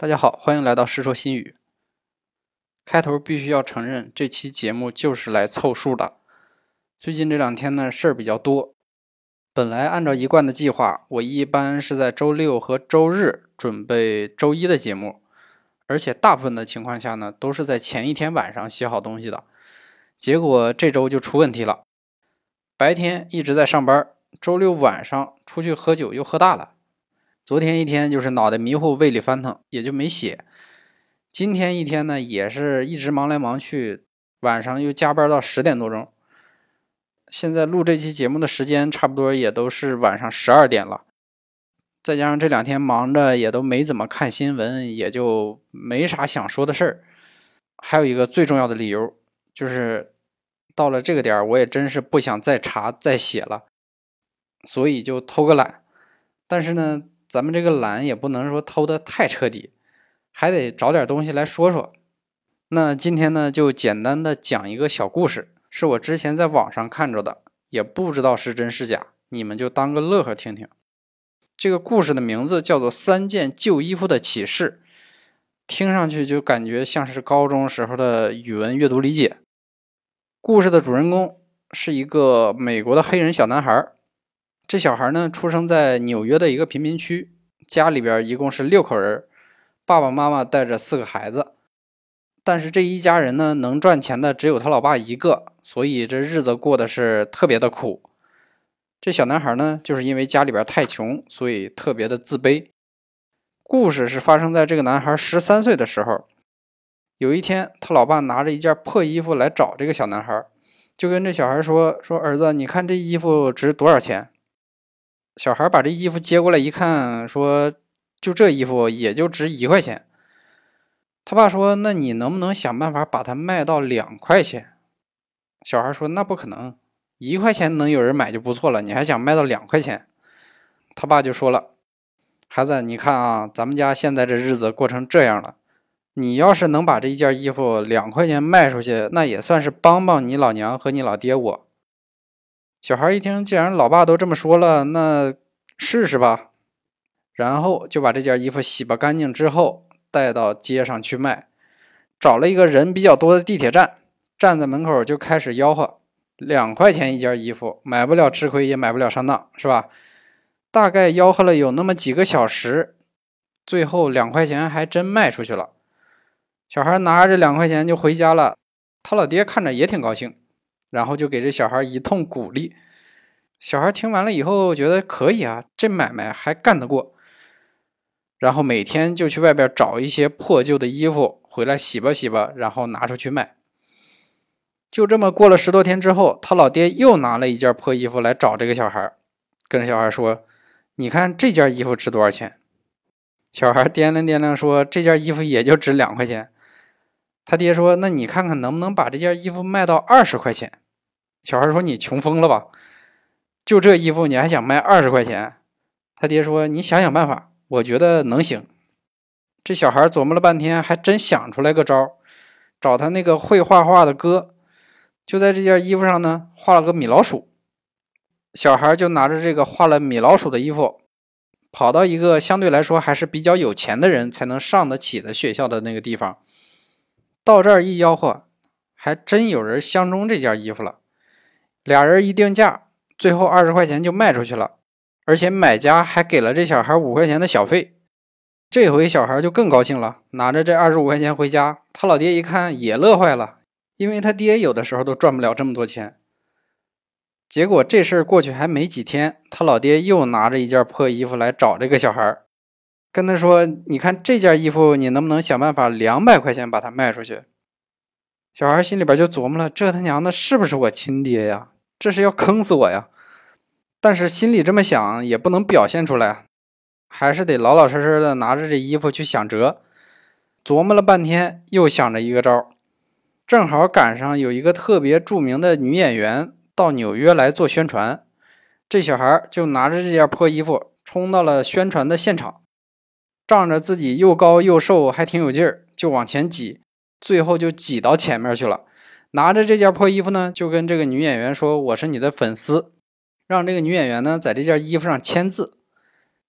大家好，欢迎来到《世说新语》。开头必须要承认，这期节目就是来凑数的。最近这两天呢，事儿比较多。本来按照一贯的计划，我一般是在周六和周日准备周一的节目，而且大部分的情况下呢，都是在前一天晚上写好东西的。结果这周就出问题了，白天一直在上班，周六晚上出去喝酒又喝大了。昨天一天就是脑袋迷糊、胃里翻腾，也就没写。今天一天呢，也是一直忙来忙去，晚上又加班到十点多钟。现在录这期节目的时间，差不多也都是晚上十二点了。再加上这两天忙着，也都没怎么看新闻，也就没啥想说的事儿。还有一个最重要的理由，就是到了这个点儿，我也真是不想再查再写了，所以就偷个懒。但是呢。咱们这个懒也不能说偷的太彻底，还得找点东西来说说。那今天呢，就简单的讲一个小故事，是我之前在网上看着的，也不知道是真是假，你们就当个乐呵听听。这个故事的名字叫做《三件旧衣服的启示》，听上去就感觉像是高中时候的语文阅读理解。故事的主人公是一个美国的黑人小男孩。这小孩呢，出生在纽约的一个贫民区，家里边一共是六口人，爸爸妈妈带着四个孩子。但是这一家人呢，能赚钱的只有他老爸一个，所以这日子过得是特别的苦。这小男孩呢，就是因为家里边太穷，所以特别的自卑。故事是发生在这个男孩十三岁的时候。有一天，他老爸拿着一件破衣服来找这个小男孩，就跟这小孩说：“说儿子，你看这衣服值多少钱？”小孩把这衣服接过来一看，说：“就这衣服也就值一块钱。”他爸说：“那你能不能想办法把它卖到两块钱？”小孩说：“那不可能，一块钱能有人买就不错了，你还想卖到两块钱？”他爸就说了：“孩子，你看啊，咱们家现在这日子过成这样了，你要是能把这一件衣服两块钱卖出去，那也算是帮帮你老娘和你老爹我。”小孩一听，既然老爸都这么说了，那试试吧。然后就把这件衣服洗吧干净之后，带到街上去卖。找了一个人比较多的地铁站，站在门口就开始吆喝：两块钱一件衣服，买不了吃亏，也买不了上当，是吧？大概吆喝了有那么几个小时，最后两块钱还真卖出去了。小孩拿着这两块钱就回家了，他老爹看着也挺高兴。然后就给这小孩一通鼓励，小孩听完了以后觉得可以啊，这买卖还干得过。然后每天就去外边找一些破旧的衣服回来洗吧洗吧，然后拿出去卖。就这么过了十多天之后，他老爹又拿了一件破衣服来找这个小孩，跟小孩说：“你看这件衣服值多少钱？”小孩掂量掂量说：“这件衣服也就值两块钱。”他爹说：“那你看看能不能把这件衣服卖到二十块钱？”小孩说：“你穷疯了吧？就这衣服你还想卖二十块钱？”他爹说：“你想想办法，我觉得能行。”这小孩琢磨了半天，还真想出来个招儿找他那个会画画的哥，就在这件衣服上呢画了个米老鼠。小孩就拿着这个画了米老鼠的衣服，跑到一个相对来说还是比较有钱的人才能上得起的学校的那个地方。到这儿一吆喝，还真有人相中这件衣服了。俩人一定价，最后二十块钱就卖出去了，而且买家还给了这小孩五块钱的小费。这回小孩就更高兴了，拿着这二十五块钱回家。他老爹一看也乐坏了，因为他爹有的时候都赚不了这么多钱。结果这事儿过去还没几天，他老爹又拿着一件破衣服来找这个小孩。跟他说：“你看这件衣服，你能不能想办法两百块钱把它卖出去？”小孩心里边就琢磨了：“这他娘的是不是我亲爹呀？这是要坑死我呀！”但是心里这么想也不能表现出来，还是得老老实实的拿着这衣服去想辙。琢磨了半天，又想着一个招正好赶上有一个特别著名的女演员到纽约来做宣传，这小孩就拿着这件破衣服冲到了宣传的现场。仗着自己又高又瘦，还挺有劲儿，就往前挤，最后就挤到前面去了。拿着这件破衣服呢，就跟这个女演员说：“我是你的粉丝。”让这个女演员呢，在这件衣服上签字。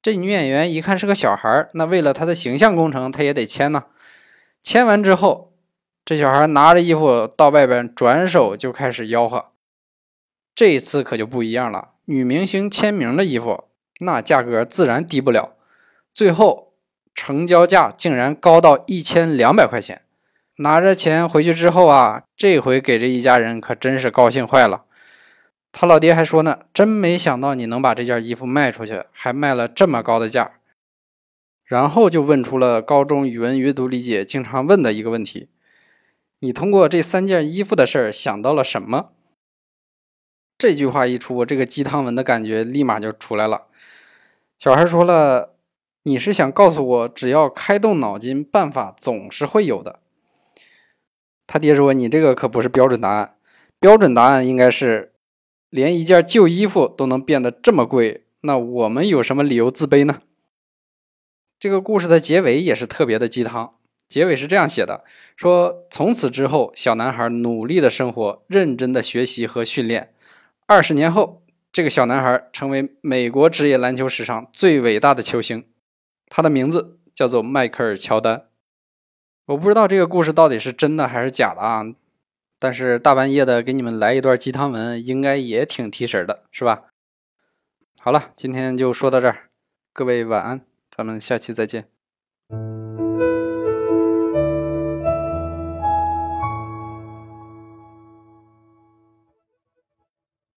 这女演员一看是个小孩那为了她的形象工程，她也得签呢。签完之后，这小孩拿着衣服到外边，转手就开始吆喝。这一次可就不一样了，女明星签名的衣服，那价格自然低不了。最后成交价竟然高到一千两百块钱。拿着钱回去之后啊，这回给这一家人可真是高兴坏了。他老爹还说呢，真没想到你能把这件衣服卖出去，还卖了这么高的价。然后就问出了高中语文阅读理解经常问的一个问题：你通过这三件衣服的事儿想到了什么？这句话一出，这个鸡汤文的感觉立马就出来了。小孩说了：“你是想告诉我，只要开动脑筋，办法总是会有的。”他爹说：“你这个可不是标准答案，标准答案应该是。”连一件旧衣服都能变得这么贵，那我们有什么理由自卑呢？这个故事的结尾也是特别的鸡汤。结尾是这样写的：说从此之后，小男孩努力的生活，认真的学习和训练。二十年后，这个小男孩成为美国职业篮球史上最伟大的球星，他的名字叫做迈克尔·乔丹。我不知道这个故事到底是真的还是假的啊。但是大半夜的给你们来一段鸡汤文，应该也挺提神的，是吧？好了，今天就说到这儿，各位晚安，咱们下期再见。